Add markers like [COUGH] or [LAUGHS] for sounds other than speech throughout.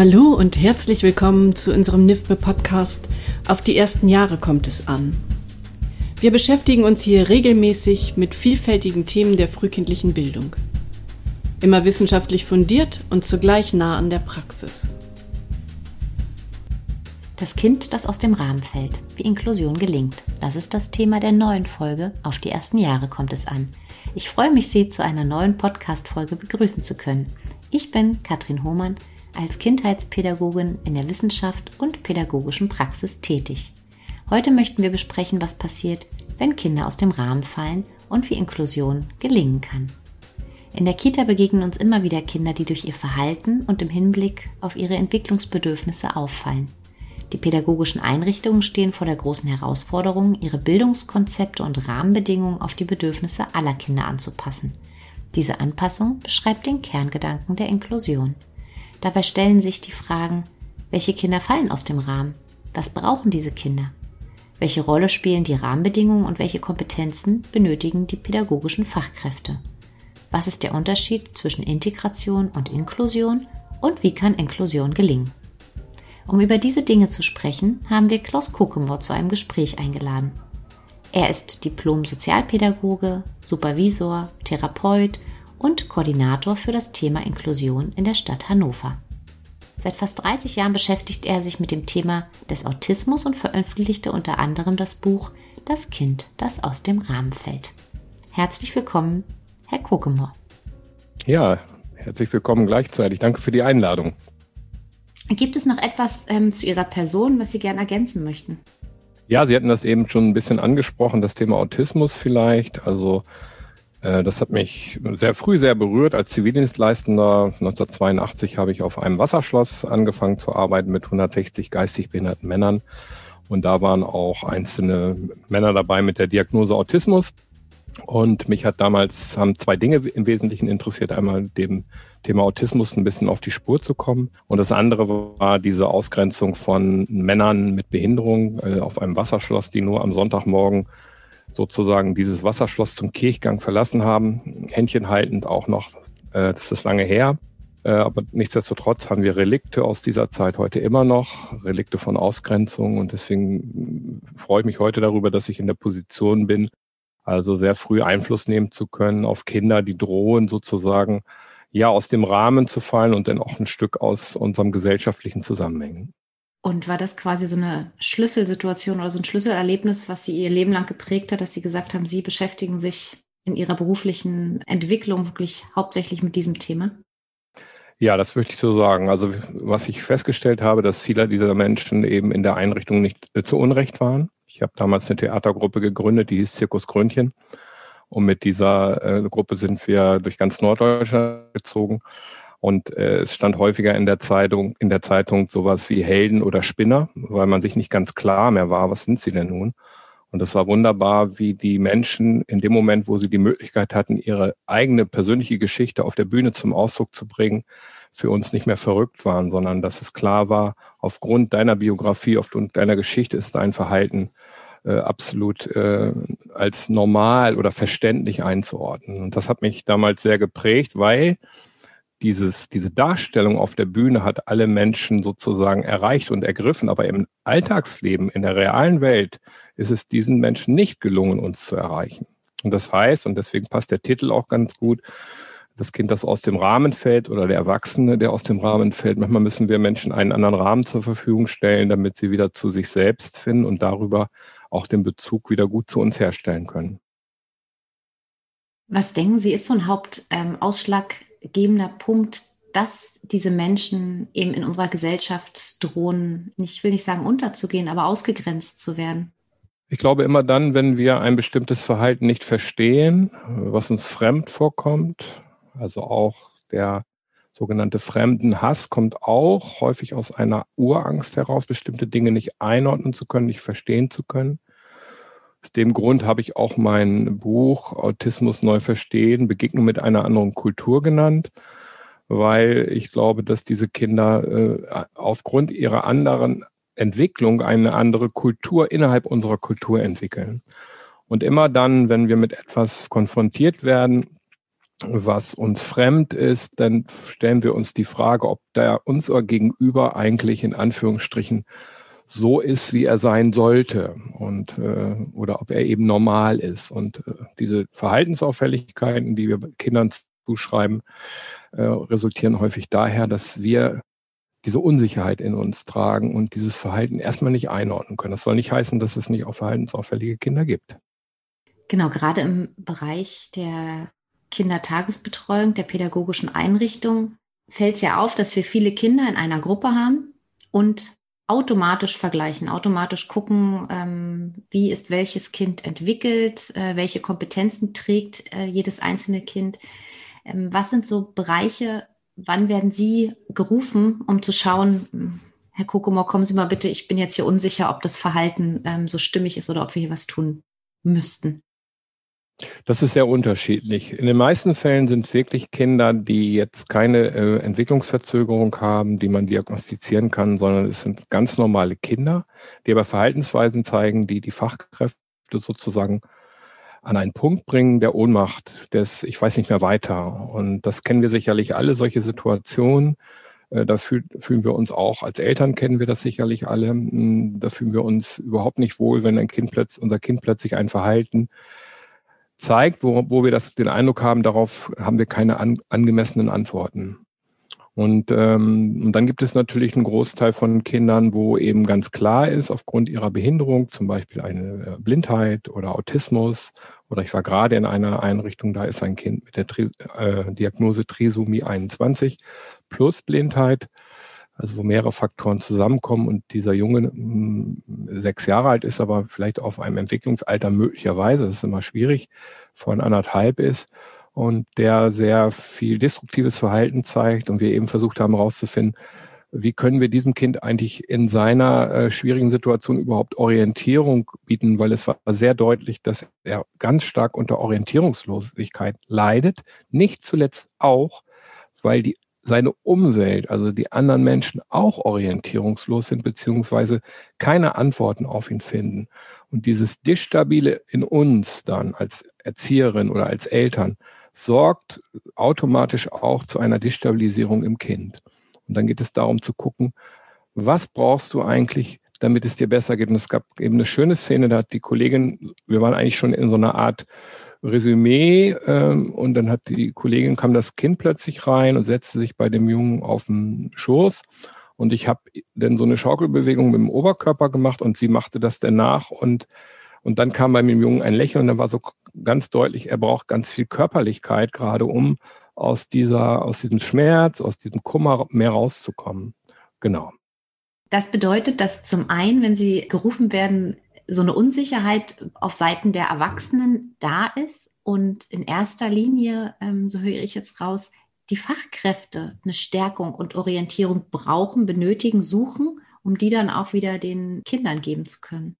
Hallo und herzlich willkommen zu unserem NIFBE Podcast Auf die ersten Jahre kommt es an. Wir beschäftigen uns hier regelmäßig mit vielfältigen Themen der frühkindlichen Bildung. Immer wissenschaftlich fundiert und zugleich nah an der Praxis. Das Kind, das aus dem Rahmen fällt, wie Inklusion gelingt. Das ist das Thema der neuen Folge Auf die ersten Jahre kommt es an. Ich freue mich, Sie zu einer neuen Podcast-Folge begrüßen zu können. Ich bin Katrin Hohmann als Kindheitspädagogin in der Wissenschaft und pädagogischen Praxis tätig. Heute möchten wir besprechen, was passiert, wenn Kinder aus dem Rahmen fallen und wie Inklusion gelingen kann. In der Kita begegnen uns immer wieder Kinder, die durch ihr Verhalten und im Hinblick auf ihre Entwicklungsbedürfnisse auffallen. Die pädagogischen Einrichtungen stehen vor der großen Herausforderung, ihre Bildungskonzepte und Rahmenbedingungen auf die Bedürfnisse aller Kinder anzupassen. Diese Anpassung beschreibt den Kerngedanken der Inklusion. Dabei stellen sich die Fragen, welche Kinder fallen aus dem Rahmen? Was brauchen diese Kinder? Welche Rolle spielen die Rahmenbedingungen und welche Kompetenzen benötigen die pädagogischen Fachkräfte? Was ist der Unterschied zwischen Integration und Inklusion und wie kann Inklusion gelingen? Um über diese Dinge zu sprechen, haben wir Klaus Kokemor zu einem Gespräch eingeladen. Er ist Diplom-Sozialpädagoge, Supervisor, Therapeut und Koordinator für das Thema Inklusion in der Stadt Hannover. Seit fast 30 Jahren beschäftigt er sich mit dem Thema des Autismus und veröffentlichte unter anderem das Buch Das Kind, das aus dem Rahmen fällt. Herzlich willkommen, Herr Kokemor. Ja, herzlich willkommen gleichzeitig. Danke für die Einladung. Gibt es noch etwas ähm, zu Ihrer Person, was Sie gerne ergänzen möchten? Ja, Sie hatten das eben schon ein bisschen angesprochen, das Thema Autismus vielleicht. Also das hat mich sehr früh sehr berührt. Als Zivildienstleistender 1982 habe ich auf einem Wasserschloss angefangen zu arbeiten mit 160 geistig behinderten Männern. Und da waren auch einzelne Männer dabei mit der Diagnose Autismus. Und mich hat damals, haben zwei Dinge im Wesentlichen interessiert. Einmal dem Thema Autismus ein bisschen auf die Spur zu kommen. Und das andere war diese Ausgrenzung von Männern mit Behinderung äh, auf einem Wasserschloss, die nur am Sonntagmorgen sozusagen dieses Wasserschloss zum Kirchgang verlassen haben, Händchen haltend auch noch, äh, das ist lange her. Äh, aber nichtsdestotrotz haben wir Relikte aus dieser Zeit heute immer noch, Relikte von Ausgrenzung. Und deswegen freue ich mich heute darüber, dass ich in der Position bin, also sehr früh Einfluss nehmen zu können auf Kinder, die drohen sozusagen ja aus dem Rahmen zu fallen und dann auch ein Stück aus unserem gesellschaftlichen Zusammenhängen. Und war das quasi so eine Schlüsselsituation oder so ein Schlüsselerlebnis, was Sie Ihr Leben lang geprägt hat, dass Sie gesagt haben, Sie beschäftigen sich in Ihrer beruflichen Entwicklung wirklich hauptsächlich mit diesem Thema? Ja, das würde ich so sagen. Also was ich festgestellt habe, dass viele dieser Menschen eben in der Einrichtung nicht zu Unrecht waren. Ich habe damals eine Theatergruppe gegründet, die hieß Zirkus Grünchen. Und mit dieser äh, Gruppe sind wir durch ganz Norddeutschland gezogen und äh, es stand häufiger in der Zeitung, in der Zeitung sowas wie Helden oder Spinner, weil man sich nicht ganz klar mehr war, was sind sie denn nun? Und es war wunderbar, wie die Menschen in dem Moment, wo sie die Möglichkeit hatten, ihre eigene persönliche Geschichte auf der Bühne zum Ausdruck zu bringen, für uns nicht mehr verrückt waren, sondern dass es klar war, aufgrund deiner Biografie, aufgrund deiner Geschichte ist dein Verhalten äh, absolut äh, als normal oder verständlich einzuordnen. Und das hat mich damals sehr geprägt, weil dieses, diese Darstellung auf der Bühne hat alle Menschen sozusagen erreicht und ergriffen, aber im Alltagsleben, in der realen Welt, ist es diesen Menschen nicht gelungen, uns zu erreichen. Und das heißt, und deswegen passt der Titel auch ganz gut, das Kind, das aus dem Rahmen fällt oder der Erwachsene, der aus dem Rahmen fällt. Manchmal müssen wir Menschen einen anderen Rahmen zur Verfügung stellen, damit sie wieder zu sich selbst finden und darüber auch den Bezug wieder gut zu uns herstellen können. Was denken Sie, ist so ein Hauptausschlag ausschlaggebender Punkt, dass diese Menschen eben in unserer Gesellschaft drohen, ich will nicht sagen unterzugehen, aber ausgegrenzt zu werden? Ich glaube immer dann, wenn wir ein bestimmtes Verhalten nicht verstehen, was uns fremd vorkommt, also auch der sogenannte Fremdenhass kommt auch häufig aus einer Urangst heraus, bestimmte Dinge nicht einordnen zu können, nicht verstehen zu können. Aus dem Grund habe ich auch mein Buch Autismus neu verstehen, Begegnung mit einer anderen Kultur genannt, weil ich glaube, dass diese Kinder äh, aufgrund ihrer anderen Entwicklung eine andere Kultur innerhalb unserer Kultur entwickeln. Und immer dann, wenn wir mit etwas konfrontiert werden, was uns fremd ist, dann stellen wir uns die Frage, ob der unser Gegenüber eigentlich in Anführungsstrichen so ist, wie er sein sollte und äh, oder ob er eben normal ist. Und äh, diese Verhaltensauffälligkeiten, die wir Kindern zuschreiben, äh, resultieren häufig daher, dass wir diese Unsicherheit in uns tragen und dieses Verhalten erstmal nicht einordnen können. Das soll nicht heißen, dass es nicht auch verhaltensauffällige Kinder gibt. Genau, gerade im Bereich der Kindertagesbetreuung, der pädagogischen Einrichtung, fällt es ja auf, dass wir viele Kinder in einer Gruppe haben und automatisch vergleichen, automatisch gucken, ähm, wie ist welches Kind entwickelt, äh, welche Kompetenzen trägt äh, jedes einzelne Kind. Ähm, was sind so Bereiche, wann werden Sie gerufen, um zu schauen, hm, Herr Kokomor, kommen Sie mal bitte, ich bin jetzt hier unsicher, ob das Verhalten ähm, so stimmig ist oder ob wir hier was tun müssten? Das ist sehr unterschiedlich. In den meisten Fällen sind wirklich Kinder, die jetzt keine äh, Entwicklungsverzögerung haben, die man diagnostizieren kann, sondern es sind ganz normale Kinder, die aber Verhaltensweisen zeigen, die die Fachkräfte sozusagen an einen Punkt bringen der Ohnmacht, des Ich weiß nicht mehr weiter. Und das kennen wir sicherlich alle, solche Situationen. Äh, da fühl, fühlen wir uns auch, als Eltern kennen wir das sicherlich alle, hm, da fühlen wir uns überhaupt nicht wohl, wenn ein Kind plötzlich, unser Kind plötzlich ein Verhalten zeigt, wo, wo wir das, den Eindruck haben, darauf haben wir keine an, angemessenen Antworten. Und, ähm, und dann gibt es natürlich einen Großteil von Kindern, wo eben ganz klar ist, aufgrund ihrer Behinderung, zum Beispiel eine äh, Blindheit oder Autismus, oder ich war gerade in einer Einrichtung, da ist ein Kind mit der Tri äh, Diagnose Trisomie 21 plus Blindheit also wo mehrere Faktoren zusammenkommen und dieser Junge mh, hm, sechs Jahre alt ist, aber vielleicht auf einem Entwicklungsalter möglicherweise, das ist immer schwierig, von anderthalb ist und der sehr viel destruktives Verhalten zeigt und wir eben versucht haben herauszufinden, wie können wir diesem Kind eigentlich in seiner äh, schwierigen Situation überhaupt Orientierung bieten, weil es war sehr deutlich, dass er ganz stark unter Orientierungslosigkeit leidet, nicht zuletzt auch, weil die seine Umwelt, also die anderen Menschen auch orientierungslos sind, beziehungsweise keine Antworten auf ihn finden. Und dieses Distabile in uns dann als Erzieherin oder als Eltern sorgt automatisch auch zu einer Destabilisierung im Kind. Und dann geht es darum zu gucken, was brauchst du eigentlich, damit es dir besser geht. Und es gab eben eine schöne Szene, da hat die Kollegin, wir waren eigentlich schon in so einer Art Resümee ähm, und dann hat die Kollegin, kam das Kind plötzlich rein und setzte sich bei dem Jungen auf den Schoß und ich habe dann so eine Schaukelbewegung mit dem Oberkörper gemacht und sie machte das dann nach und, und dann kam bei dem Jungen ein Lächeln und dann war so ganz deutlich, er braucht ganz viel Körperlichkeit gerade, um aus dieser, aus diesem Schmerz, aus diesem Kummer mehr rauszukommen. Genau. Das bedeutet, dass zum einen, wenn Sie gerufen werden, so eine Unsicherheit auf Seiten der Erwachsenen da ist und in erster Linie, ähm, so höre ich jetzt raus, die Fachkräfte eine Stärkung und Orientierung brauchen, benötigen, suchen, um die dann auch wieder den Kindern geben zu können.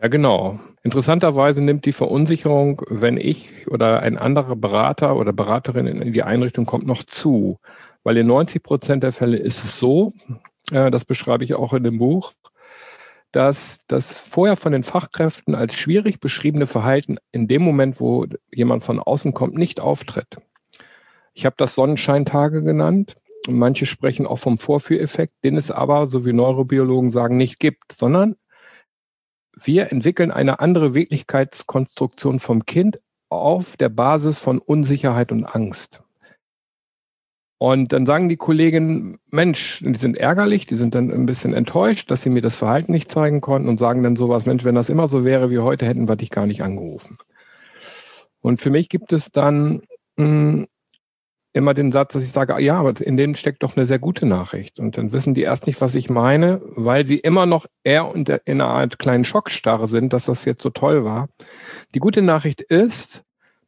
Ja, genau. Interessanterweise nimmt die Verunsicherung, wenn ich oder ein anderer Berater oder Beraterin in die Einrichtung kommt, noch zu. Weil in 90 Prozent der Fälle ist es so, äh, das beschreibe ich auch in dem Buch, dass das vorher von den Fachkräften als schwierig beschriebene Verhalten in dem Moment, wo jemand von außen kommt, nicht auftritt. Ich habe das Sonnenscheintage genannt. Manche sprechen auch vom Vorführeffekt, den es aber, so wie Neurobiologen sagen, nicht gibt, sondern wir entwickeln eine andere Wirklichkeitskonstruktion vom Kind auf der Basis von Unsicherheit und Angst. Und dann sagen die Kolleginnen, Mensch, die sind ärgerlich, die sind dann ein bisschen enttäuscht, dass sie mir das Verhalten nicht zeigen konnten und sagen dann sowas, Mensch, wenn das immer so wäre wie heute, hätten wir dich gar nicht angerufen. Und für mich gibt es dann mh, hm, immer den Satz, dass ich sage, ja, aber in denen steckt doch eine sehr gute Nachricht. Und dann wissen die erst nicht, was ich meine, weil sie immer noch eher in einer Art kleinen Schockstarre sind, dass das jetzt so toll war. Die gute Nachricht ist,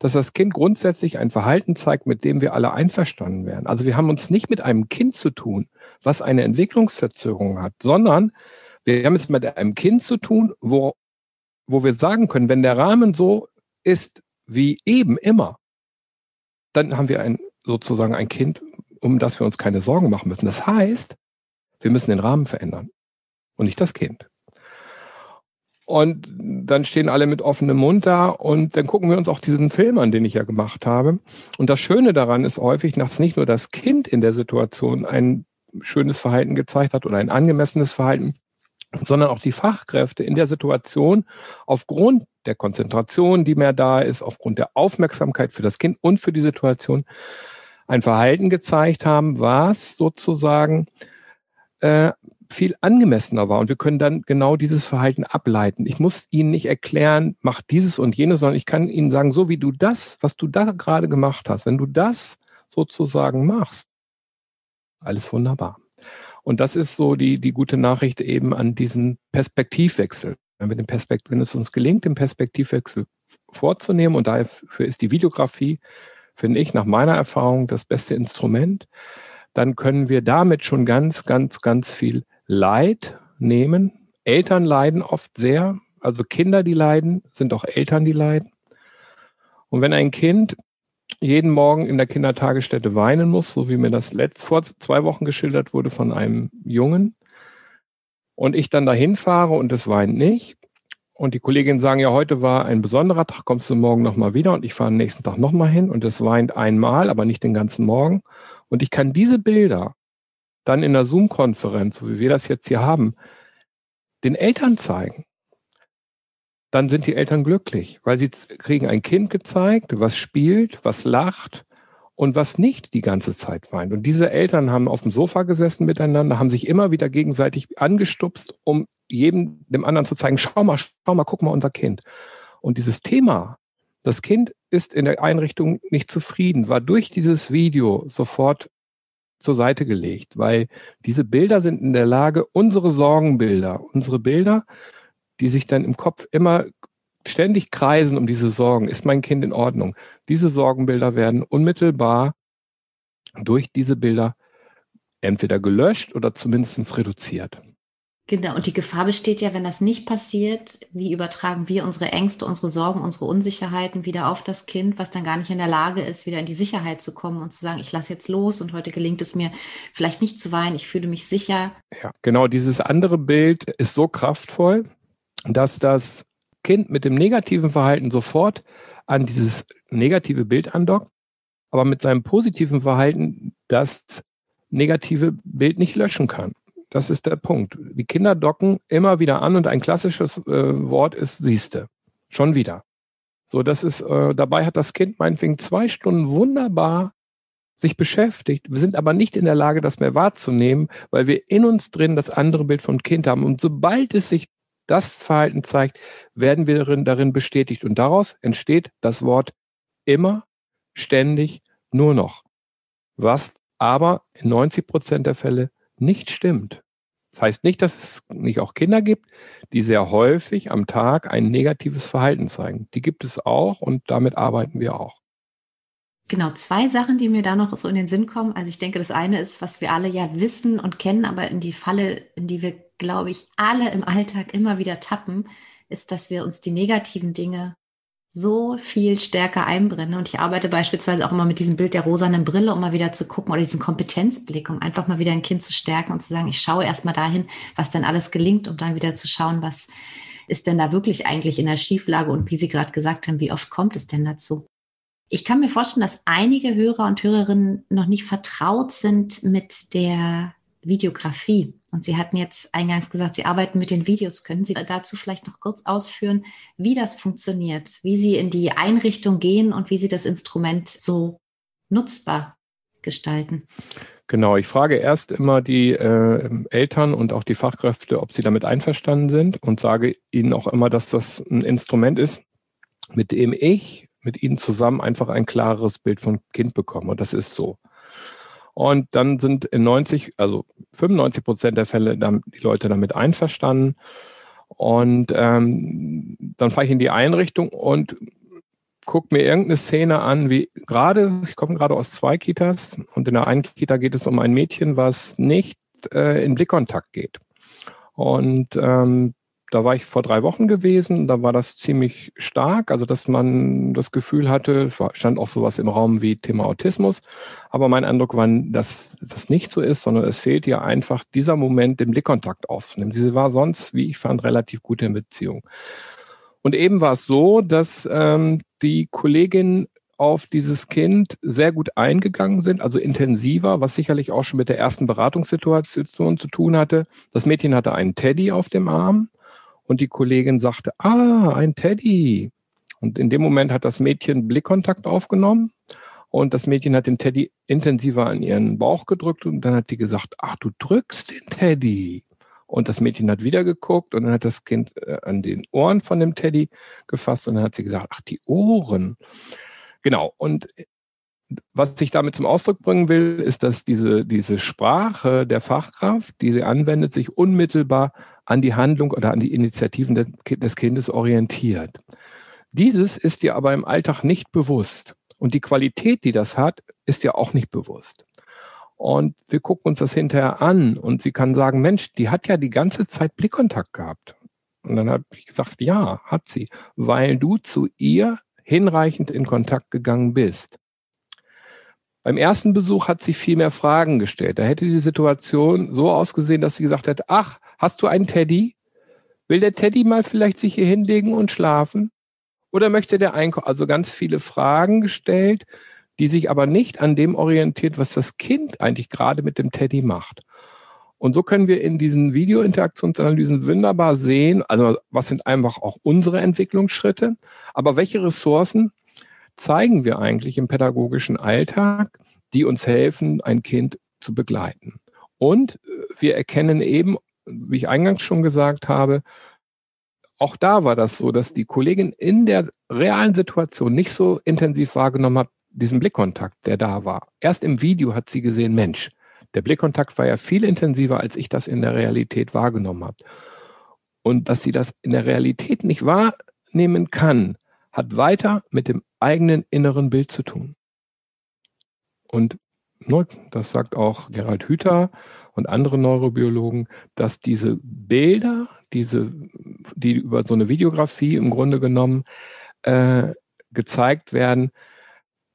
dass das Kind grundsätzlich ein Verhalten zeigt, mit dem wir alle einverstanden werden. Also wir haben uns nicht mit einem Kind zu tun, was eine Entwicklungsverzögerung hat, sondern wir haben es mit einem Kind zu tun, wo, wo wir sagen können, wenn der Rahmen so ist wie eben immer, dann haben wir ein, sozusagen ein Kind, um das wir uns keine Sorgen machen müssen. Das heißt, wir müssen den Rahmen verändern und nicht das Kind. Und dann stehen alle mit offenem Mund da und dann gucken wir uns auch diesen Film an, den ich ja gemacht habe. Und das Schöne daran ist häufig, dass nicht nur das Kind in der Situation ein schönes Verhalten gezeigt hat oder ein angemessenes Verhalten, sondern auch die Fachkräfte in der Situation aufgrund der Konzentration, die mehr da ist, aufgrund der Aufmerksamkeit für das Kind und für die Situation ein Verhalten gezeigt haben, was sozusagen äh, viel angemessener war. Und wir können dann genau dieses Verhalten ableiten. Ich muss Ihnen nicht erklären, mach dieses und jenes, sondern ich kann Ihnen sagen, so wie du das, was du da gerade gemacht hast, wenn du das sozusagen machst, alles wunderbar. Und das ist so die, die gute Nachricht eben an diesen Perspektivwechsel. Wenn, wir den Perspekt wenn es uns gelingt, den Perspektivwechsel vorzunehmen, und dafür ist die Videografie, finde ich, nach meiner Erfahrung das beste Instrument, dann können wir damit schon ganz, ganz, ganz viel Leid nehmen. Eltern leiden oft sehr, also Kinder, die leiden, sind auch Eltern, die leiden. Und wenn ein Kind jeden Morgen in der Kindertagesstätte weinen muss, so wie mir das letzt, vor zwei Wochen geschildert wurde von einem Jungen, und ich dann dahin fahre und es weint nicht, und die Kolleginnen sagen, ja, heute war ein besonderer Tag, kommst du morgen nochmal wieder und ich fahre am nächsten Tag nochmal hin und es weint einmal, aber nicht den ganzen Morgen. Und ich kann diese Bilder dann in der Zoom-Konferenz, so wie wir das jetzt hier haben, den Eltern zeigen. Dann sind die Eltern glücklich, weil sie kriegen ein Kind gezeigt, was spielt, was lacht und was nicht die ganze Zeit weint. Und diese Eltern haben auf dem Sofa gesessen miteinander, haben sich immer wieder gegenseitig angestupst, um jedem dem anderen zu zeigen, schau mal, schau mal, guck mal unser Kind. Und dieses Thema, das Kind ist in der Einrichtung nicht zufrieden, war durch dieses Video sofort zur Seite gelegt, weil diese Bilder sind in der Lage, unsere Sorgenbilder, unsere Bilder, die sich dann im Kopf immer ständig kreisen um diese Sorgen. Ist mein Kind in Ordnung? Diese Sorgenbilder werden unmittelbar durch diese Bilder entweder gelöscht oder zumindest reduziert. Genau, und die Gefahr besteht ja, wenn das nicht passiert, wie übertragen wir unsere Ängste, unsere Sorgen, unsere Unsicherheiten wieder auf das Kind, was dann gar nicht in der Lage ist, wieder in die Sicherheit zu kommen und zu sagen, ich lasse jetzt los und heute gelingt es mir vielleicht nicht zu weinen, ich fühle mich sicher. Ja, genau, dieses andere Bild ist so kraftvoll, dass das Kind mit dem negativen Verhalten sofort an dieses negative Bild andockt, aber mit seinem positiven Verhalten das negative Bild nicht löschen kann. Das ist der Punkt. Die Kinder docken immer wieder an und ein klassisches äh, Wort ist siehste. Schon wieder. So, das ist, äh, dabei hat das Kind meinetwegen zwei Stunden wunderbar sich beschäftigt. Wir sind aber nicht in der Lage, das mehr wahrzunehmen, weil wir in uns drin das andere Bild vom Kind haben. Und sobald es sich das Verhalten zeigt, werden wir darin, darin bestätigt. Und daraus entsteht das Wort immer, ständig, nur noch. Was aber in 90 Prozent der Fälle nicht stimmt. Das heißt nicht, dass es nicht auch Kinder gibt, die sehr häufig am Tag ein negatives Verhalten zeigen. Die gibt es auch und damit arbeiten wir auch. Genau, zwei Sachen, die mir da noch so in den Sinn kommen. Also ich denke, das eine ist, was wir alle ja wissen und kennen, aber in die Falle, in die wir, glaube ich, alle im Alltag immer wieder tappen, ist, dass wir uns die negativen Dinge so viel stärker einbrennen. Und ich arbeite beispielsweise auch immer mit diesem Bild der rosanen Brille, um mal wieder zu gucken, oder diesen Kompetenzblick, um einfach mal wieder ein Kind zu stärken und zu sagen, ich schaue erst mal dahin, was denn alles gelingt, um dann wieder zu schauen, was ist denn da wirklich eigentlich in der Schieflage und wie Sie gerade gesagt haben, wie oft kommt es denn dazu? Ich kann mir vorstellen, dass einige Hörer und Hörerinnen noch nicht vertraut sind mit der Videografie. Und Sie hatten jetzt eingangs gesagt, Sie arbeiten mit den Videos. Können Sie dazu vielleicht noch kurz ausführen, wie das funktioniert, wie Sie in die Einrichtung gehen und wie Sie das Instrument so nutzbar gestalten? Genau, ich frage erst immer die äh, Eltern und auch die Fachkräfte, ob sie damit einverstanden sind und sage ihnen auch immer, dass das ein Instrument ist, mit dem ich mit ihnen zusammen einfach ein klareres Bild vom Kind bekomme. Und das ist so. Und dann sind in 90, also 95 Prozent der Fälle die Leute damit einverstanden. Und ähm, dann fahre ich in die Einrichtung und gucke mir irgendeine Szene an, wie gerade, ich komme gerade aus zwei Kitas und in der einen Kita geht es um ein Mädchen, was nicht äh, in Blickkontakt geht. Und ähm, da war ich vor drei Wochen gewesen, da war das ziemlich stark, also dass man das Gefühl hatte, es stand auch sowas im Raum wie Thema Autismus, aber mein Eindruck war, dass das nicht so ist, sondern es fehlt ihr einfach dieser Moment, den Blickkontakt aufzunehmen. Sie war sonst, wie ich fand, relativ gut in Beziehung. Und eben war es so, dass ähm, die Kollegin auf dieses Kind sehr gut eingegangen sind, also intensiver, was sicherlich auch schon mit der ersten Beratungssituation zu tun hatte. Das Mädchen hatte einen Teddy auf dem Arm und die Kollegin sagte, ah, ein Teddy. Und in dem Moment hat das Mädchen Blickkontakt aufgenommen und das Mädchen hat den Teddy intensiver an ihren Bauch gedrückt und dann hat die gesagt, ach, du drückst den Teddy. Und das Mädchen hat wieder geguckt und dann hat das Kind äh, an den Ohren von dem Teddy gefasst und dann hat sie gesagt, ach, die Ohren. Genau. Und was ich damit zum Ausdruck bringen will, ist, dass diese, diese Sprache der Fachkraft, die sie anwendet, sich unmittelbar an die Handlung oder an die Initiativen des Kindes orientiert. Dieses ist dir aber im Alltag nicht bewusst. Und die Qualität, die das hat, ist dir auch nicht bewusst. Und wir gucken uns das hinterher an und sie kann sagen, Mensch, die hat ja die ganze Zeit Blickkontakt gehabt. Und dann habe ich gesagt, ja, hat sie, weil du zu ihr hinreichend in Kontakt gegangen bist. Beim ersten Besuch hat sie viel mehr Fragen gestellt. Da hätte die Situation so ausgesehen, dass sie gesagt hätte, ach, hast du einen Teddy? Will der Teddy mal vielleicht sich hier hinlegen und schlafen? Oder möchte der einkaufen? Also ganz viele Fragen gestellt, die sich aber nicht an dem orientiert, was das Kind eigentlich gerade mit dem Teddy macht. Und so können wir in diesen Videointeraktionsanalysen wunderbar sehen, also was sind einfach auch unsere Entwicklungsschritte, aber welche Ressourcen zeigen wir eigentlich im pädagogischen Alltag, die uns helfen, ein Kind zu begleiten. Und äh, wir erkennen eben, wie ich eingangs schon gesagt habe, auch da war das so, dass die Kollegin in der realen Situation nicht so intensiv wahrgenommen hat, diesen Blickkontakt, der da war. Erst im Video hat sie gesehen, Mensch, der Blickkontakt war ja viel intensiver, als ich das in der Realität wahrgenommen habe. Und dass sie das in der Realität nicht wahrnehmen kann, hat weiter mit dem eigenen inneren Bild zu tun. Und das sagt auch Gerald Hüther und andere Neurobiologen, dass diese Bilder, diese, die über so eine Videografie im Grunde genommen äh, gezeigt werden,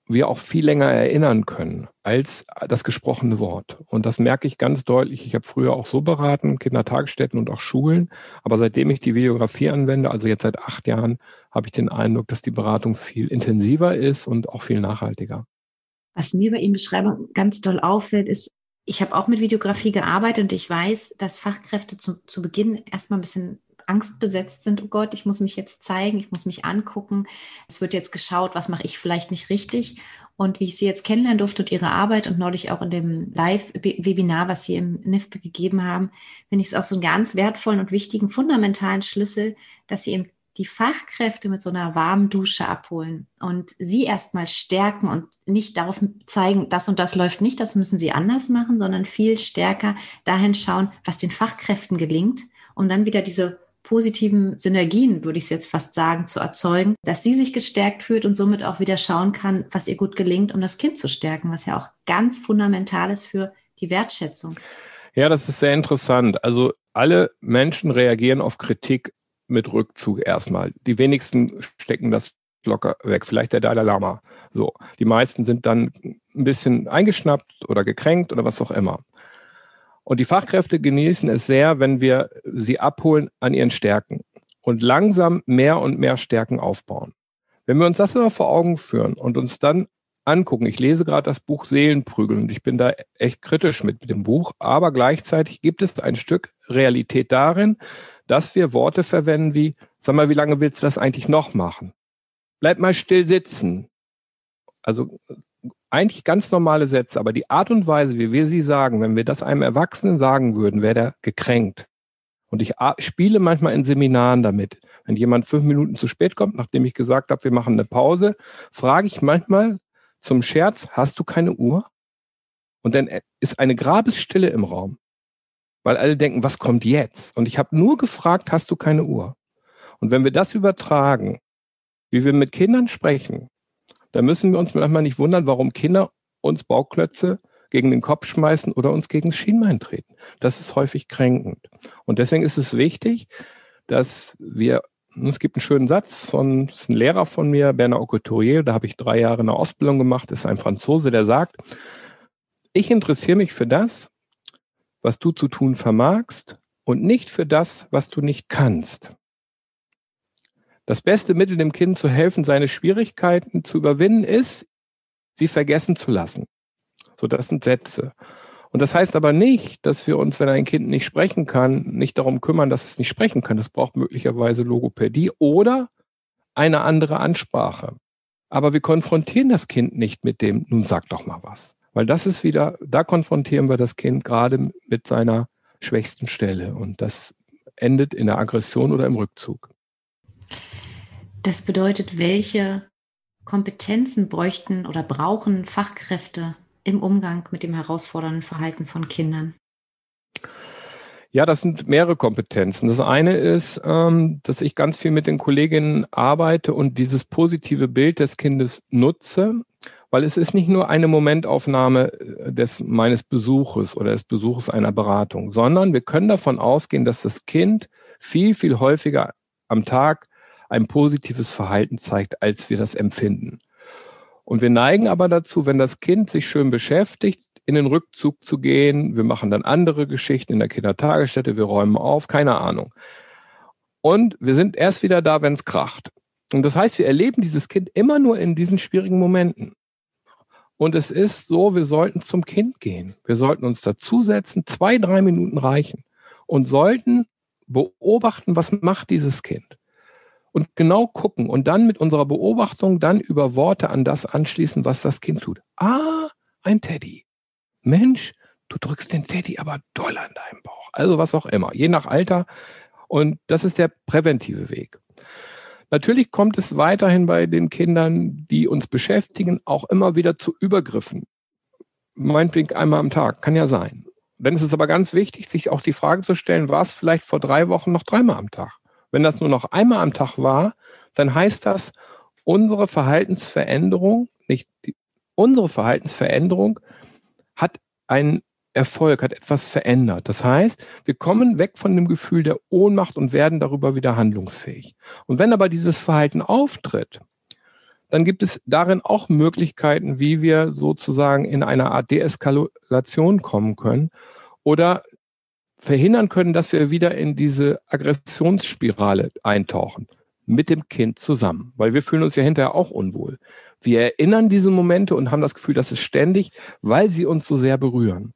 wir auch viel länger erinnern können als das gesprochene Wort. Und das merke ich ganz deutlich. Ich habe früher auch so beraten, Kindertagesstätten und auch Schulen. Aber seitdem ich die Videografie anwende, also jetzt seit acht Jahren, habe ich den Eindruck, dass die Beratung viel intensiver ist und auch viel nachhaltiger. Was mir bei Ihnen Beschreibung ganz doll auffällt, ist, ich habe auch mit Videografie gearbeitet und ich weiß, dass Fachkräfte zu, zu Beginn erstmal ein bisschen angstbesetzt sind, oh Gott, ich muss mich jetzt zeigen, ich muss mich angucken. Es wird jetzt geschaut, was mache ich vielleicht nicht richtig. Und wie ich Sie jetzt kennenlernen durfte und Ihre Arbeit und neulich auch in dem Live-Webinar, was Sie im NIFP gegeben haben, finde ich es auch so einen ganz wertvollen und wichtigen fundamentalen Schlüssel, dass Sie eben die Fachkräfte mit so einer warmen Dusche abholen und sie erstmal stärken und nicht darauf zeigen, das und das läuft nicht, das müssen sie anders machen, sondern viel stärker dahin schauen, was den Fachkräften gelingt, um dann wieder diese positiven Synergien, würde ich es jetzt fast sagen, zu erzeugen, dass sie sich gestärkt fühlt und somit auch wieder schauen kann, was ihr gut gelingt, um das Kind zu stärken, was ja auch ganz fundamental ist für die Wertschätzung. Ja, das ist sehr interessant. Also alle Menschen reagieren auf Kritik mit Rückzug erstmal. Die wenigsten stecken das locker weg. Vielleicht der Dalai Lama. So. Die meisten sind dann ein bisschen eingeschnappt oder gekränkt oder was auch immer. Und die Fachkräfte genießen es sehr, wenn wir sie abholen an ihren Stärken und langsam mehr und mehr Stärken aufbauen. Wenn wir uns das immer vor Augen führen und uns dann angucken, ich lese gerade das Buch Seelenprügel und ich bin da echt kritisch mit, mit dem Buch, aber gleichzeitig gibt es ein Stück Realität darin, dass wir Worte verwenden wie, sag mal, wie lange willst du das eigentlich noch machen? Bleib mal still sitzen. Also eigentlich ganz normale Sätze, aber die Art und Weise, wie wir sie sagen, wenn wir das einem Erwachsenen sagen würden, wäre der gekränkt. Und ich spiele manchmal in Seminaren damit. Wenn jemand fünf Minuten zu spät kommt, nachdem ich gesagt habe, wir machen eine Pause, frage ich manchmal zum Scherz, hast du keine Uhr? Und dann ist eine Grabesstille im Raum, weil alle denken, was kommt jetzt? Und ich habe nur gefragt, hast du keine Uhr? Und wenn wir das übertragen, wie wir mit Kindern sprechen, da müssen wir uns manchmal nicht wundern, warum Kinder uns Bauklötze gegen den Kopf schmeißen oder uns gegen das Schienbein treten. Das ist häufig kränkend. Und deswegen ist es wichtig, dass wir, es gibt einen schönen Satz von ist ein Lehrer von mir, Bernard Couturier, da habe ich drei Jahre eine Ausbildung gemacht, ist ein Franzose, der sagt, ich interessiere mich für das, was du zu tun vermagst und nicht für das, was du nicht kannst. Das beste Mittel, dem Kind zu helfen, seine Schwierigkeiten zu überwinden, ist, sie vergessen zu lassen. So, das sind Sätze. Und das heißt aber nicht, dass wir uns, wenn ein Kind nicht sprechen kann, nicht darum kümmern, dass es nicht sprechen kann. Das braucht möglicherweise Logopädie oder eine andere Ansprache. Aber wir konfrontieren das Kind nicht mit dem, nun sag doch mal was. Weil das ist wieder, da konfrontieren wir das Kind gerade mit seiner schwächsten Stelle. Und das endet in der Aggression oder im Rückzug. Das bedeutet, welche Kompetenzen bräuchten oder brauchen Fachkräfte im Umgang mit dem herausfordernden Verhalten von Kindern? Ja, das sind mehrere Kompetenzen. Das eine ist, ähm, dass ich ganz viel mit den Kolleginnen arbeite und dieses positive Bild des Kindes nutze, weil es ist nicht nur eine Momentaufnahme äh, des meines Besuches oder des Besuches einer Beratung, sondern wir können davon ausgehen, dass das Kind viel, viel häufiger am Tag ein positives Verhalten zeigt, als wir das empfinden. Und wir neigen aber dazu, wenn das Kind sich schön beschäftigt, in den Rückzug zu gehen. Wir machen dann andere Geschichten in der Kindertagesstätte, wir räumen auf, keine Ahnung. Und wir sind erst wieder da, wenn es kracht. Und das heißt, wir erleben dieses Kind immer nur in diesen schwierigen Momenten. Und es ist so, wir sollten zum Kind gehen. Wir sollten uns dazusetzen, zwei, drei Minuten reichen und sollten beobachten, was macht dieses Kind und genau gucken und dann mit unserer Beobachtung dann über Worte an das anschließen, was das Kind tut. Ah, ein Teddy. Mensch, du drückst den Teddy aber doll an deinem Bauch. Also was auch immer, je nach Alter. Und das ist der präventive Weg. Natürlich kommt es weiterhin bei den Kindern, die uns beschäftigen, auch immer wieder zu Übergriffen. Meinetwegen einmal am Tag, kann ja sein. Dann ist es aber ganz wichtig, sich auch die Frage zu stellen, war es vielleicht vor drei Wochen noch dreimal am Tag? Wenn das nur noch einmal am Tag war, dann heißt das, unsere Verhaltensveränderung, nicht die, unsere Verhaltensveränderung hat einen Erfolg, hat etwas verändert. Das heißt, wir kommen weg von dem Gefühl der Ohnmacht und werden darüber wieder handlungsfähig. Und wenn aber dieses Verhalten auftritt, dann gibt es darin auch Möglichkeiten, wie wir sozusagen in eine Art Deeskalation kommen können oder verhindern können, dass wir wieder in diese Aggressionsspirale eintauchen. Mit dem Kind zusammen. Weil wir fühlen uns ja hinterher auch unwohl. Wir erinnern diese Momente und haben das Gefühl, das ist ständig, weil sie uns so sehr berühren.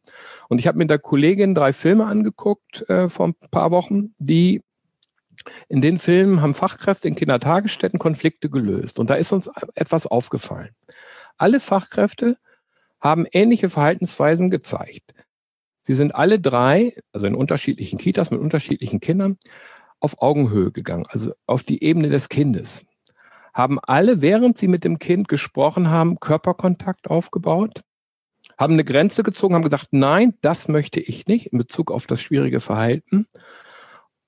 Und ich habe mit der Kollegin drei Filme angeguckt äh, vor ein paar Wochen, die in den Filmen haben Fachkräfte in Kindertagesstätten Konflikte gelöst. Und da ist uns etwas aufgefallen. Alle Fachkräfte haben ähnliche Verhaltensweisen gezeigt. Sie sind alle drei, also in unterschiedlichen Kitas mit unterschiedlichen Kindern, auf Augenhöhe gegangen, also auf die Ebene des Kindes. Haben alle, während sie mit dem Kind gesprochen haben, Körperkontakt aufgebaut, haben eine Grenze gezogen, haben gesagt, nein, das möchte ich nicht in Bezug auf das schwierige Verhalten.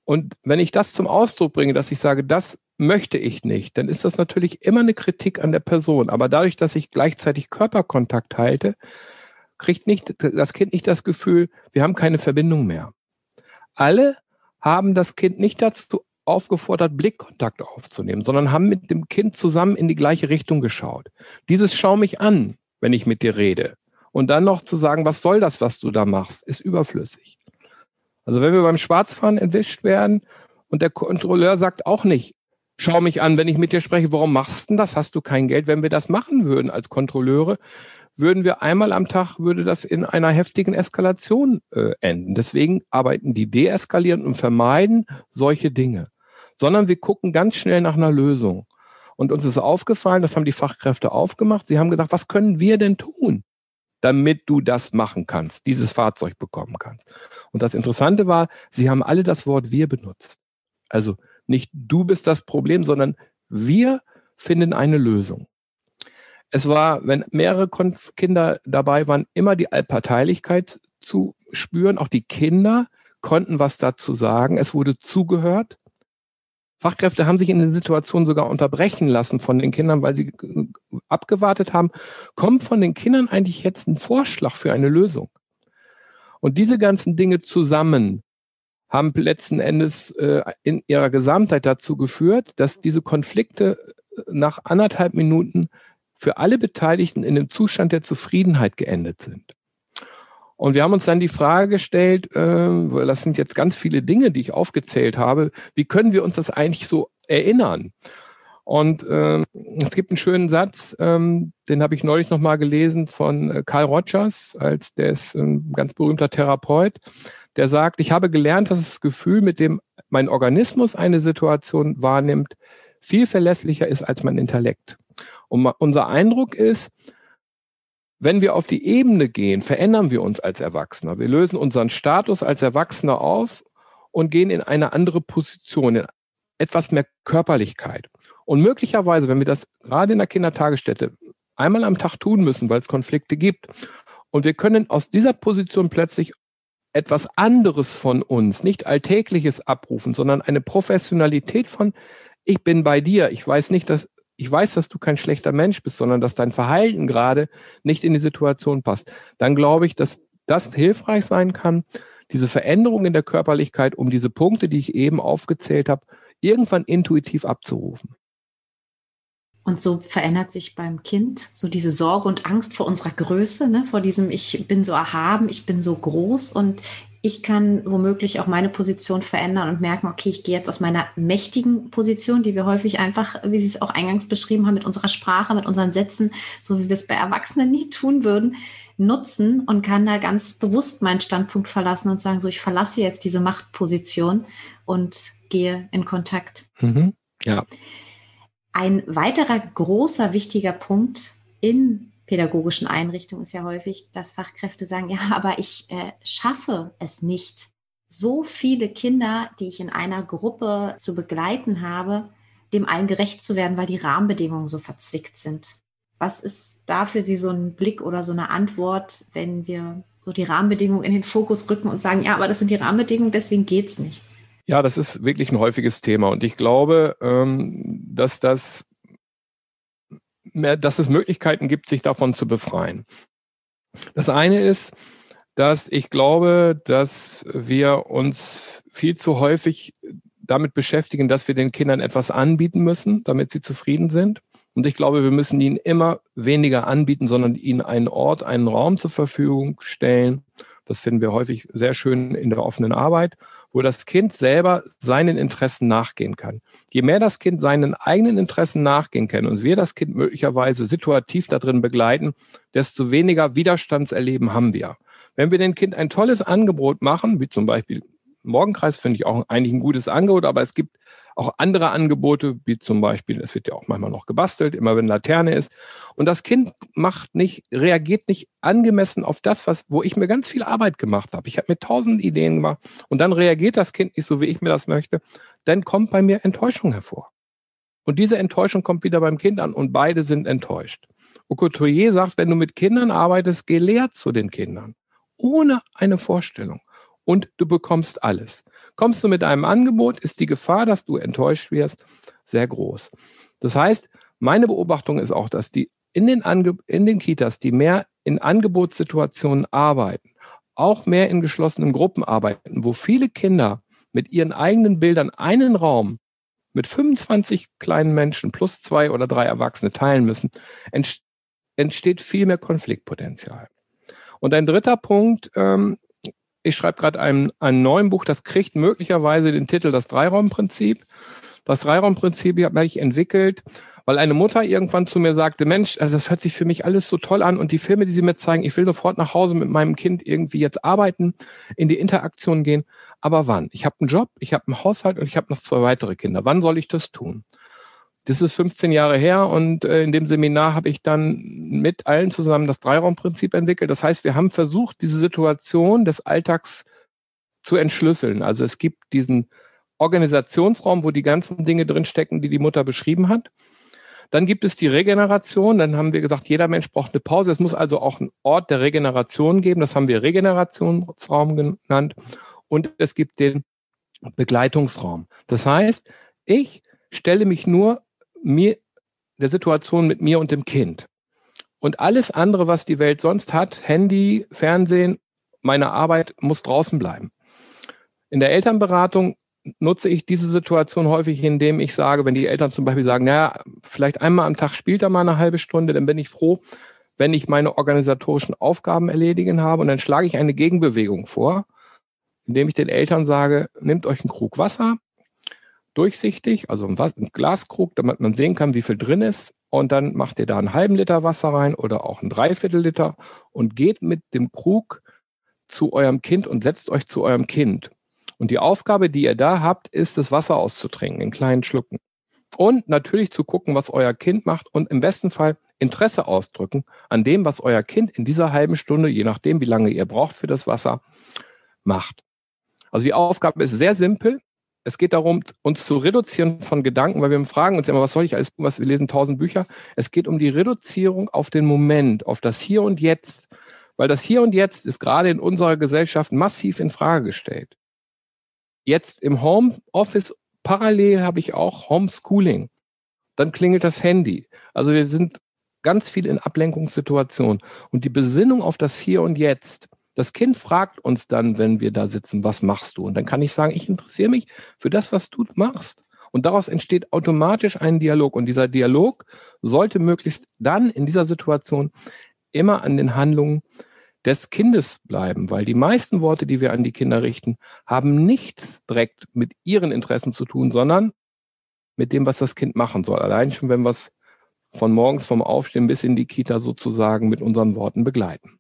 Und wenn ich das zum Ausdruck bringe, dass ich sage, das möchte ich nicht, dann ist das natürlich immer eine Kritik an der Person. Aber dadurch, dass ich gleichzeitig Körperkontakt halte, kriegt nicht, das Kind nicht das Gefühl, wir haben keine Verbindung mehr. Alle haben das Kind nicht dazu aufgefordert, Blickkontakt aufzunehmen, sondern haben mit dem Kind zusammen in die gleiche Richtung geschaut. Dieses Schau mich an, wenn ich mit dir rede. Und dann noch zu sagen, was soll das, was du da machst, ist überflüssig. Also wenn wir beim Schwarzfahren entwischt werden und der Kontrolleur sagt auch nicht, schau mich an, wenn ich mit dir spreche, warum machst du denn das? Hast du kein Geld? Wenn wir das machen würden als Kontrolleure, würden wir einmal am Tag, würde das in einer heftigen Eskalation äh, enden. Deswegen arbeiten die deeskalierend und vermeiden solche Dinge, sondern wir gucken ganz schnell nach einer Lösung. Und uns ist aufgefallen, das haben die Fachkräfte aufgemacht. Sie haben gesagt, was können wir denn tun, damit du das machen kannst, dieses Fahrzeug bekommen kannst? Und das Interessante war, sie haben alle das Wort wir benutzt. Also nicht du bist das Problem, sondern wir finden eine Lösung. Es war, wenn mehrere Kinder dabei waren, immer die Allparteilichkeit zu spüren. Auch die Kinder konnten was dazu sagen. Es wurde zugehört. Fachkräfte haben sich in den Situationen sogar unterbrechen lassen von den Kindern, weil sie abgewartet haben. Kommt von den Kindern eigentlich jetzt ein Vorschlag für eine Lösung? Und diese ganzen Dinge zusammen haben letzten Endes äh, in ihrer Gesamtheit dazu geführt, dass diese Konflikte äh, nach anderthalb Minuten für alle Beteiligten in einem Zustand der Zufriedenheit geendet sind. Und wir haben uns dann die Frage gestellt, äh, das sind jetzt ganz viele Dinge, die ich aufgezählt habe, wie können wir uns das eigentlich so erinnern? Und äh, es gibt einen schönen Satz, ähm, den habe ich neulich nochmal gelesen von äh, Carl Rogers, als der ist ein ganz berühmter Therapeut, der sagt, ich habe gelernt, dass das Gefühl, mit dem mein Organismus eine Situation wahrnimmt, viel verlässlicher ist als mein Intellekt. Und unser Eindruck ist, wenn wir auf die Ebene gehen, verändern wir uns als Erwachsener. Wir lösen unseren Status als Erwachsener auf und gehen in eine andere Position, in etwas mehr Körperlichkeit. Und möglicherweise, wenn wir das gerade in der Kindertagesstätte einmal am Tag tun müssen, weil es Konflikte gibt, und wir können aus dieser Position plötzlich etwas anderes von uns, nicht Alltägliches abrufen, sondern eine Professionalität von, ich bin bei dir, ich weiß nicht, dass ich weiß, dass du kein schlechter Mensch bist, sondern dass dein Verhalten gerade nicht in die Situation passt, dann glaube ich, dass das hilfreich sein kann, diese Veränderung in der Körperlichkeit, um diese Punkte, die ich eben aufgezählt habe, irgendwann intuitiv abzurufen. Und so verändert sich beim Kind so diese Sorge und Angst vor unserer Größe, ne? vor diesem Ich bin so erhaben, ich bin so groß und ich kann womöglich auch meine Position verändern und merken, okay, ich gehe jetzt aus meiner mächtigen Position, die wir häufig einfach, wie Sie es auch eingangs beschrieben haben, mit unserer Sprache, mit unseren Sätzen, so wie wir es bei Erwachsenen nie tun würden, nutzen und kann da ganz bewusst meinen Standpunkt verlassen und sagen, so, ich verlasse jetzt diese Machtposition und gehe in Kontakt. Mhm. Ja. Ein weiterer großer, wichtiger Punkt in pädagogischen Einrichtungen ist ja häufig, dass Fachkräfte sagen, ja, aber ich äh, schaffe es nicht, so viele Kinder, die ich in einer Gruppe zu begleiten habe, dem allen gerecht zu werden, weil die Rahmenbedingungen so verzwickt sind. Was ist da für Sie so ein Blick oder so eine Antwort, wenn wir so die Rahmenbedingungen in den Fokus rücken und sagen, ja, aber das sind die Rahmenbedingungen, deswegen geht es nicht? Ja, das ist wirklich ein häufiges Thema und ich glaube, ähm, dass das mehr, dass es Möglichkeiten gibt, sich davon zu befreien. Das eine ist, dass ich glaube, dass wir uns viel zu häufig damit beschäftigen, dass wir den Kindern etwas anbieten müssen, damit sie zufrieden sind. Und ich glaube, wir müssen ihnen immer weniger anbieten, sondern ihnen einen Ort, einen Raum zur Verfügung stellen. Das finden wir häufig sehr schön in der offenen Arbeit wo das Kind selber seinen Interessen nachgehen kann. Je mehr das Kind seinen eigenen Interessen nachgehen kann und wir das Kind möglicherweise situativ darin begleiten, desto weniger Widerstandserleben haben wir. Wenn wir dem Kind ein tolles Angebot machen, wie zum Beispiel Morgenkreis, finde ich auch eigentlich ein gutes Angebot, aber es gibt auch andere Angebote, wie zum Beispiel, es wird ja auch manchmal noch gebastelt, immer wenn Laterne ist. Und das Kind macht nicht, reagiert nicht angemessen auf das, was, wo ich mir ganz viel Arbeit gemacht habe. Ich habe mir tausend Ideen gemacht und dann reagiert das Kind nicht so, wie ich mir das möchte. Dann kommt bei mir Enttäuschung hervor. Und diese Enttäuschung kommt wieder beim Kind an und beide sind enttäuscht. Okotoye sagt, wenn du mit Kindern arbeitest, geh leer zu den Kindern. Ohne eine Vorstellung. Und du bekommst alles. Kommst du mit einem Angebot, ist die Gefahr, dass du enttäuscht wirst, sehr groß. Das heißt, meine Beobachtung ist auch, dass die in den, Ange in den Kitas, die mehr in Angebotssituationen arbeiten, auch mehr in geschlossenen Gruppen arbeiten, wo viele Kinder mit ihren eigenen Bildern einen Raum mit 25 kleinen Menschen plus zwei oder drei Erwachsene teilen müssen, entsteht viel mehr Konfliktpotenzial. Und ein dritter Punkt ähm, ich schreibe gerade ein, ein neues Buch, das kriegt möglicherweise den Titel Das Dreiraumprinzip. Das Dreiraumprinzip habe ich entwickelt, weil eine Mutter irgendwann zu mir sagte, Mensch, also das hört sich für mich alles so toll an und die Filme, die sie mir zeigen, ich will sofort nach Hause mit meinem Kind irgendwie jetzt arbeiten, in die Interaktion gehen. Aber wann? Ich habe einen Job, ich habe einen Haushalt und ich habe noch zwei weitere Kinder. Wann soll ich das tun? Das ist 15 Jahre her und äh, in dem Seminar habe ich dann mit allen zusammen das Dreiraumprinzip entwickelt. Das heißt, wir haben versucht, diese Situation des Alltags zu entschlüsseln. Also es gibt diesen Organisationsraum, wo die ganzen Dinge drinstecken, die die Mutter beschrieben hat. Dann gibt es die Regeneration. Dann haben wir gesagt, jeder Mensch braucht eine Pause. Es muss also auch einen Ort der Regeneration geben. Das haben wir Regenerationsraum genannt. Und es gibt den Begleitungsraum. Das heißt, ich stelle mich nur mir, der Situation mit mir und dem Kind. Und alles andere, was die Welt sonst hat, Handy, Fernsehen, meine Arbeit muss draußen bleiben. In der Elternberatung nutze ich diese Situation häufig, indem ich sage, wenn die Eltern zum Beispiel sagen, naja, vielleicht einmal am Tag spielt er mal eine halbe Stunde, dann bin ich froh, wenn ich meine organisatorischen Aufgaben erledigen habe und dann schlage ich eine Gegenbewegung vor, indem ich den Eltern sage, nehmt euch einen Krug Wasser, durchsichtig, also ein, Glaskrug, damit man sehen kann, wie viel drin ist. Und dann macht ihr da einen halben Liter Wasser rein oder auch einen Dreiviertel Liter und geht mit dem Krug zu eurem Kind und setzt euch zu eurem Kind. Und die Aufgabe, die ihr da habt, ist, das Wasser auszutrinken in kleinen Schlucken. Und natürlich zu gucken, was euer Kind macht und im besten Fall Interesse ausdrücken an dem, was euer Kind in dieser halben Stunde, je nachdem, wie lange ihr braucht für das Wasser, macht. Also die Aufgabe ist sehr simpel. Es geht darum, uns zu reduzieren von Gedanken, weil wir fragen uns immer, was soll ich alles tun, was wir lesen tausend Bücher. Es geht um die Reduzierung auf den Moment, auf das Hier und Jetzt, weil das Hier und Jetzt ist gerade in unserer Gesellschaft massiv in Frage gestellt. Jetzt im Homeoffice parallel habe ich auch Homeschooling. Dann klingelt das Handy. Also wir sind ganz viel in Ablenkungssituationen. Und die Besinnung auf das Hier und Jetzt. Das Kind fragt uns dann, wenn wir da sitzen, was machst du? Und dann kann ich sagen, ich interessiere mich für das, was du machst. Und daraus entsteht automatisch ein Dialog. Und dieser Dialog sollte möglichst dann in dieser Situation immer an den Handlungen des Kindes bleiben, weil die meisten Worte, die wir an die Kinder richten, haben nichts direkt mit ihren Interessen zu tun, sondern mit dem, was das Kind machen soll. Allein schon, wenn wir es von morgens vom Aufstehen bis in die Kita sozusagen mit unseren Worten begleiten.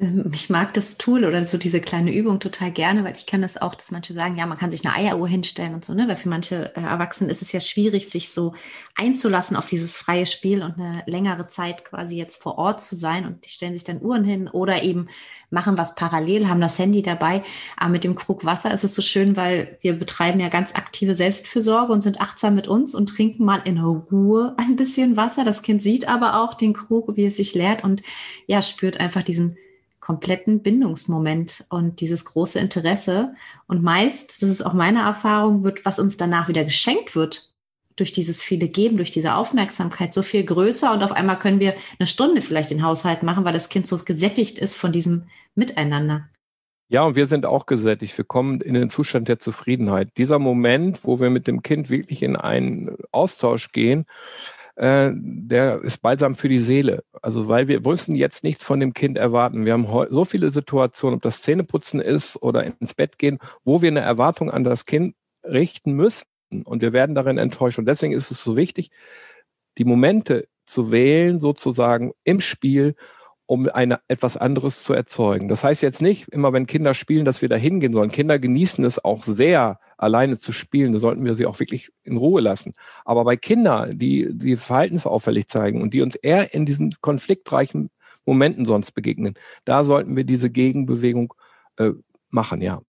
Ähm, ich mag das Tool oder so diese kleine Übung total gerne, weil ich kann das auch, dass manche sagen, ja, man kann sich eine Eieruhr hinstellen und so, ne? Weil für manche äh, Erwachsene ist es ja schwierig, sich so einzulassen auf dieses freie Spiel und eine längere Zeit quasi jetzt vor Ort zu sein und die stellen sich dann Uhren hin oder eben machen was parallel, haben das Handy dabei. Aber mit dem Krug Wasser ist es so schön, weil wir betreiben ja ganz aktive Selbstfürsorge und sind achtsam mit uns und trinken mal in Ruhe ein bisschen Wasser. Das Kind sieht aber auch den Krug, wie es sich leert und ja, spürt einfach diesen kompletten Bindungsmoment und dieses große Interesse. Und meist, das ist auch meine Erfahrung, wird, was uns danach wieder geschenkt wird, durch dieses viele Geben, durch diese Aufmerksamkeit so viel größer und auf einmal können wir eine Stunde vielleicht den Haushalt machen, weil das Kind so gesättigt ist von diesem Miteinander. Ja, und wir sind auch gesättigt. Wir kommen in den Zustand der Zufriedenheit. Dieser Moment, wo wir mit dem Kind wirklich in einen Austausch gehen, äh, der ist balsam für die Seele. Also weil wir müssen jetzt nichts von dem Kind erwarten. Wir haben so viele Situationen, ob das Zähneputzen ist oder ins Bett gehen, wo wir eine Erwartung an das Kind richten müssen. Und wir werden darin enttäuscht. Und deswegen ist es so wichtig, die Momente zu wählen, sozusagen im Spiel, um eine, etwas anderes zu erzeugen. Das heißt jetzt nicht, immer wenn Kinder spielen, dass wir da hingehen sollen. Kinder genießen es auch sehr, alleine zu spielen. Da sollten wir sie auch wirklich in Ruhe lassen. Aber bei Kindern, die, die verhaltensauffällig zeigen und die uns eher in diesen konfliktreichen Momenten sonst begegnen, da sollten wir diese Gegenbewegung äh, machen, ja.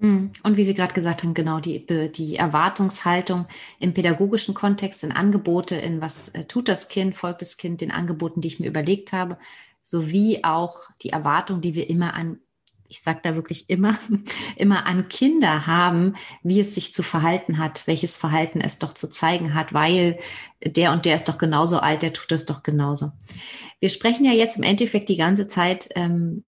Hm. Und wie Sie gerade gesagt haben, genau, die, die Erwartungshaltung im pädagogischen Kontext, in Angebote, in was äh, tut das Kind, folgt das Kind den Angeboten, die ich mir überlegt habe, sowie auch die Erwartung, die wir immer an, ich sage da wirklich immer, [LAUGHS] immer an Kinder haben, wie es sich zu verhalten hat, welches Verhalten es doch zu zeigen hat, weil der und der ist doch genauso alt, der tut das doch genauso. Wir sprechen ja jetzt im Endeffekt die ganze Zeit ähm,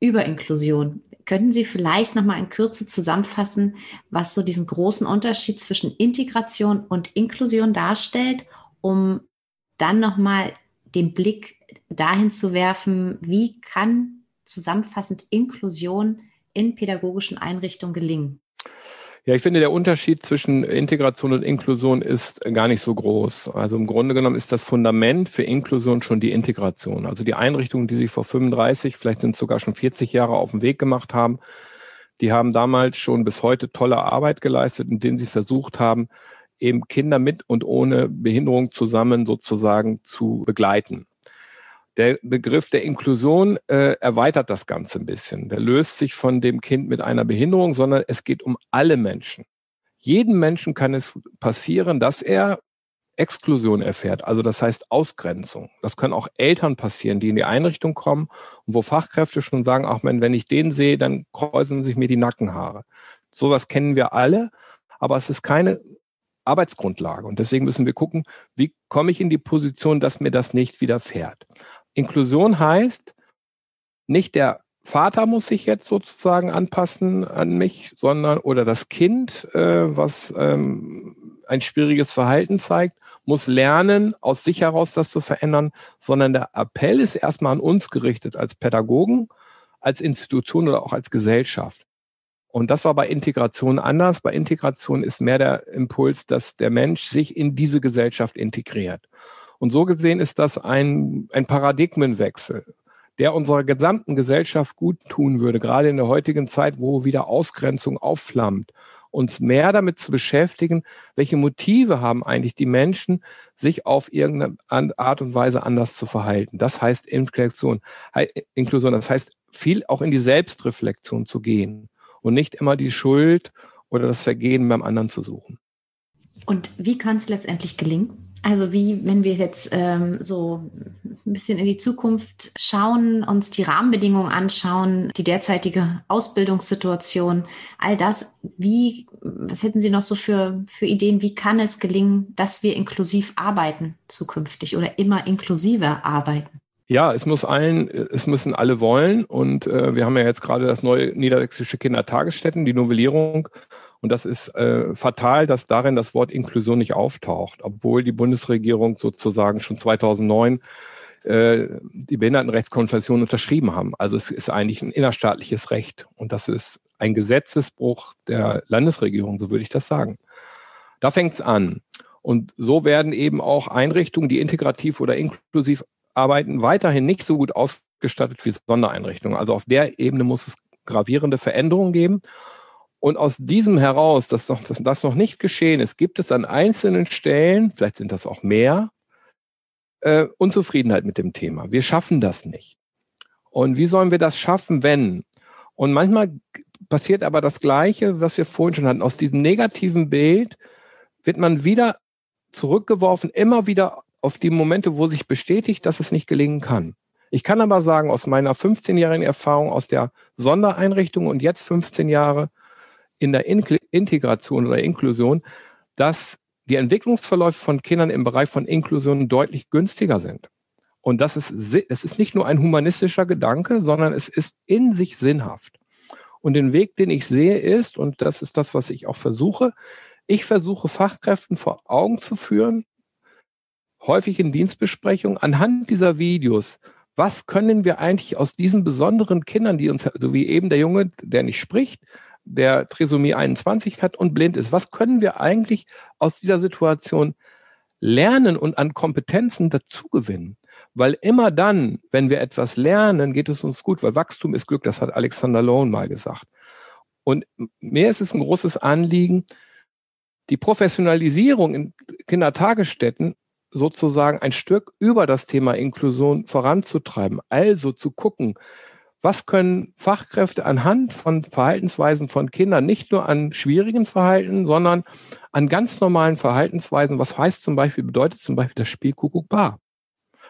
über Inklusion. Könnten Sie vielleicht noch mal in Kürze zusammenfassen, was so diesen großen Unterschied zwischen Integration und Inklusion darstellt, um dann noch mal den Blick dahin zu werfen, wie kann zusammenfassend Inklusion in pädagogischen Einrichtungen gelingen? Ja, ich finde, der Unterschied zwischen Integration und Inklusion ist gar nicht so groß. Also im Grunde genommen ist das Fundament für Inklusion schon die Integration. Also die Einrichtungen, die sich vor 35, vielleicht sind sogar schon 40 Jahre auf den Weg gemacht haben, die haben damals schon bis heute tolle Arbeit geleistet, indem sie versucht haben, eben Kinder mit und ohne Behinderung zusammen sozusagen zu begleiten. Der Begriff der Inklusion äh, erweitert das Ganze ein bisschen. Der löst sich von dem Kind mit einer Behinderung, sondern es geht um alle Menschen. Jedem Menschen kann es passieren, dass er Exklusion erfährt, also das heißt Ausgrenzung. Das können auch Eltern passieren, die in die Einrichtung kommen und wo Fachkräfte schon sagen, ach wenn ich den sehe, dann kräuseln sich mir die Nackenhaare. Sowas kennen wir alle, aber es ist keine Arbeitsgrundlage. Und deswegen müssen wir gucken, wie komme ich in die Position, dass mir das nicht widerfährt. Inklusion heißt, nicht der Vater muss sich jetzt sozusagen anpassen an mich, sondern oder das Kind, äh, was ähm, ein schwieriges Verhalten zeigt, muss lernen, aus sich heraus das zu verändern, sondern der Appell ist erstmal an uns gerichtet als Pädagogen, als Institution oder auch als Gesellschaft. Und das war bei Integration anders. Bei Integration ist mehr der Impuls, dass der Mensch sich in diese Gesellschaft integriert. Und so gesehen ist das ein, ein Paradigmenwechsel, der unserer gesamten Gesellschaft gut tun würde, gerade in der heutigen Zeit, wo wieder Ausgrenzung aufflammt, uns mehr damit zu beschäftigen, welche Motive haben eigentlich die Menschen, sich auf irgendeine Art und Weise anders zu verhalten. Das heißt Inklusion. Inklusion, das heißt viel auch in die Selbstreflexion zu gehen und nicht immer die Schuld oder das Vergehen beim anderen zu suchen. Und wie kann es letztendlich gelingen? Also wie, wenn wir jetzt ähm, so ein bisschen in die Zukunft schauen, uns die Rahmenbedingungen anschauen, die derzeitige Ausbildungssituation, all das, wie, was hätten Sie noch so für, für Ideen, wie kann es gelingen, dass wir inklusiv arbeiten zukünftig oder immer inklusiver arbeiten? Ja, es muss allen, es müssen alle wollen. Und äh, wir haben ja jetzt gerade das neue niedersächsische Kindertagesstätten, die Novellierung. Und das ist äh, fatal, dass darin das Wort Inklusion nicht auftaucht, obwohl die Bundesregierung sozusagen schon 2009 äh, die Behindertenrechtskonvention unterschrieben haben. Also es ist eigentlich ein innerstaatliches Recht. Und das ist ein Gesetzesbruch der Landesregierung, so würde ich das sagen. Da fängt es an. Und so werden eben auch Einrichtungen, die integrativ oder inklusiv arbeiten weiterhin nicht so gut ausgestattet wie Sondereinrichtungen. Also auf der Ebene muss es gravierende Veränderungen geben. Und aus diesem heraus, dass noch, dass das noch nicht geschehen ist, gibt es an einzelnen Stellen, vielleicht sind das auch mehr, äh, Unzufriedenheit mit dem Thema. Wir schaffen das nicht. Und wie sollen wir das schaffen, wenn? Und manchmal passiert aber das Gleiche, was wir vorhin schon hatten. Aus diesem negativen Bild wird man wieder zurückgeworfen, immer wieder auf die Momente, wo sich bestätigt, dass es nicht gelingen kann. Ich kann aber sagen, aus meiner 15-jährigen Erfahrung aus der Sondereinrichtung und jetzt 15 Jahre in der In Integration oder Inklusion, dass die Entwicklungsverläufe von Kindern im Bereich von Inklusion deutlich günstiger sind. Und das ist, es ist nicht nur ein humanistischer Gedanke, sondern es ist in sich sinnhaft. Und den Weg, den ich sehe, ist, und das ist das, was ich auch versuche, ich versuche Fachkräften vor Augen zu führen, häufig in Dienstbesprechungen anhand dieser Videos, was können wir eigentlich aus diesen besonderen Kindern, die uns, so wie eben der Junge, der nicht spricht, der Trisomie 21 hat und blind ist, was können wir eigentlich aus dieser Situation lernen und an Kompetenzen dazugewinnen? Weil immer dann, wenn wir etwas lernen, geht es uns gut, weil Wachstum ist Glück, das hat Alexander Lohn mal gesagt. Und mir ist es ein großes Anliegen, die Professionalisierung in Kindertagesstätten sozusagen ein Stück über das Thema Inklusion voranzutreiben. Also zu gucken, was können Fachkräfte anhand von Verhaltensweisen von Kindern, nicht nur an schwierigen Verhalten, sondern an ganz normalen Verhaltensweisen, was heißt zum Beispiel, bedeutet zum Beispiel das Spiel Kuckuck Bar.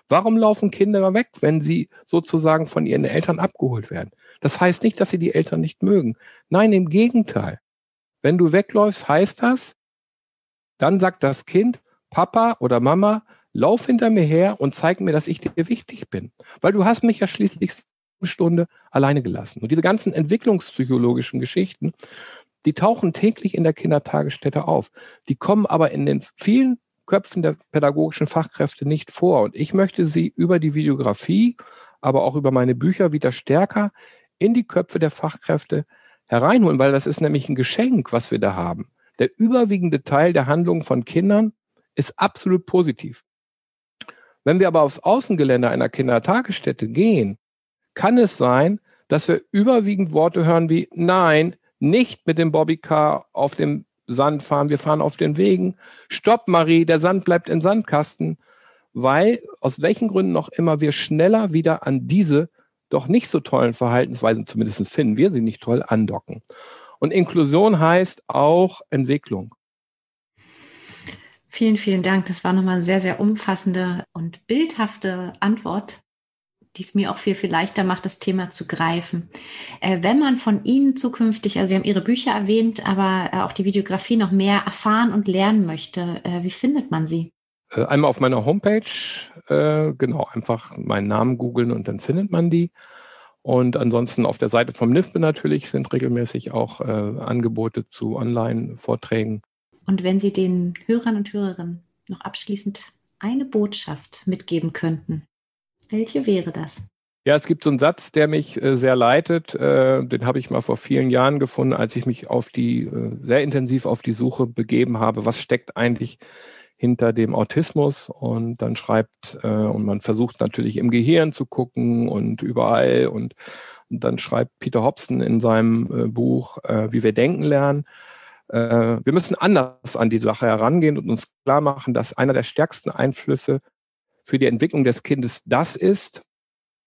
Warum laufen Kinder weg, wenn sie sozusagen von ihren Eltern abgeholt werden? Das heißt nicht, dass sie die Eltern nicht mögen. Nein, im Gegenteil. Wenn du wegläufst, heißt das, dann sagt das Kind, Papa oder Mama, lauf hinter mir her und zeig mir, dass ich dir wichtig bin. Weil du hast mich ja schließlich eine Stunde alleine gelassen. Und diese ganzen entwicklungspsychologischen Geschichten, die tauchen täglich in der Kindertagesstätte auf. Die kommen aber in den vielen Köpfen der pädagogischen Fachkräfte nicht vor. Und ich möchte sie über die Videografie, aber auch über meine Bücher wieder stärker in die Köpfe der Fachkräfte hereinholen, weil das ist nämlich ein Geschenk, was wir da haben. Der überwiegende Teil der Handlungen von Kindern ist absolut positiv. Wenn wir aber aufs Außengelände einer Kindertagesstätte gehen, kann es sein, dass wir überwiegend Worte hören wie nein, nicht mit dem Bobbycar auf dem Sand fahren, wir fahren auf den Wegen. Stopp, Marie, der Sand bleibt im Sandkasten, weil aus welchen Gründen noch immer wir schneller wieder an diese doch nicht so tollen Verhaltensweisen, zumindest finden wir sie nicht toll, andocken. Und Inklusion heißt auch Entwicklung. Vielen, vielen Dank. Das war nochmal eine sehr, sehr umfassende und bildhafte Antwort, die es mir auch viel, viel leichter macht, das Thema zu greifen. Äh, wenn man von Ihnen zukünftig, also Sie haben Ihre Bücher erwähnt, aber äh, auch die Videografie noch mehr erfahren und lernen möchte, äh, wie findet man sie? Äh, einmal auf meiner Homepage, äh, genau, einfach meinen Namen googeln und dann findet man die. Und ansonsten auf der Seite vom NIFBE natürlich sind regelmäßig auch äh, Angebote zu Online-Vorträgen. Und wenn Sie den Hörern und Hörerinnen noch abschließend eine Botschaft mitgeben könnten, welche wäre das? Ja, es gibt so einen Satz, der mich äh, sehr leitet. Äh, den habe ich mal vor vielen Jahren gefunden, als ich mich auf die äh, sehr intensiv auf die Suche begeben habe. Was steckt eigentlich hinter dem Autismus? Und dann schreibt und man versucht natürlich im Gehirn zu gucken und überall und, und dann schreibt Peter Hobson in seinem Buch, wie wir denken lernen. Wir müssen anders an die Sache herangehen und uns klar machen, dass einer der stärksten Einflüsse für die Entwicklung des Kindes das ist,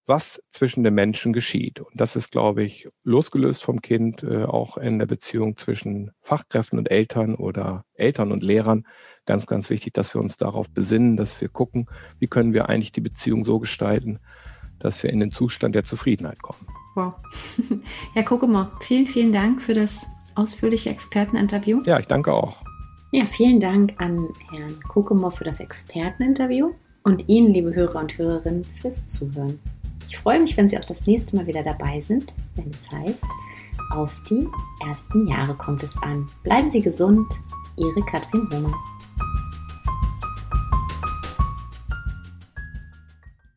was zwischen den Menschen geschieht. Und das ist, glaube ich, losgelöst vom Kind, äh, auch in der Beziehung zwischen Fachkräften und Eltern oder Eltern und Lehrern ganz, ganz wichtig, dass wir uns darauf besinnen, dass wir gucken, wie können wir eigentlich die Beziehung so gestalten, dass wir in den Zustand der Zufriedenheit kommen. Wow. [LAUGHS] Herr Kokemer, vielen, vielen Dank für das ausführliche Experteninterview. Ja, ich danke auch. Ja, vielen Dank an Herrn Kokemer für das Experteninterview und Ihnen, liebe Hörer und Hörerinnen, fürs Zuhören. Ich freue mich, wenn Sie auch das nächste Mal wieder dabei sind, wenn es heißt, auf die ersten Jahre kommt es an. Bleiben Sie gesund, Ihre Katrin Hohmann.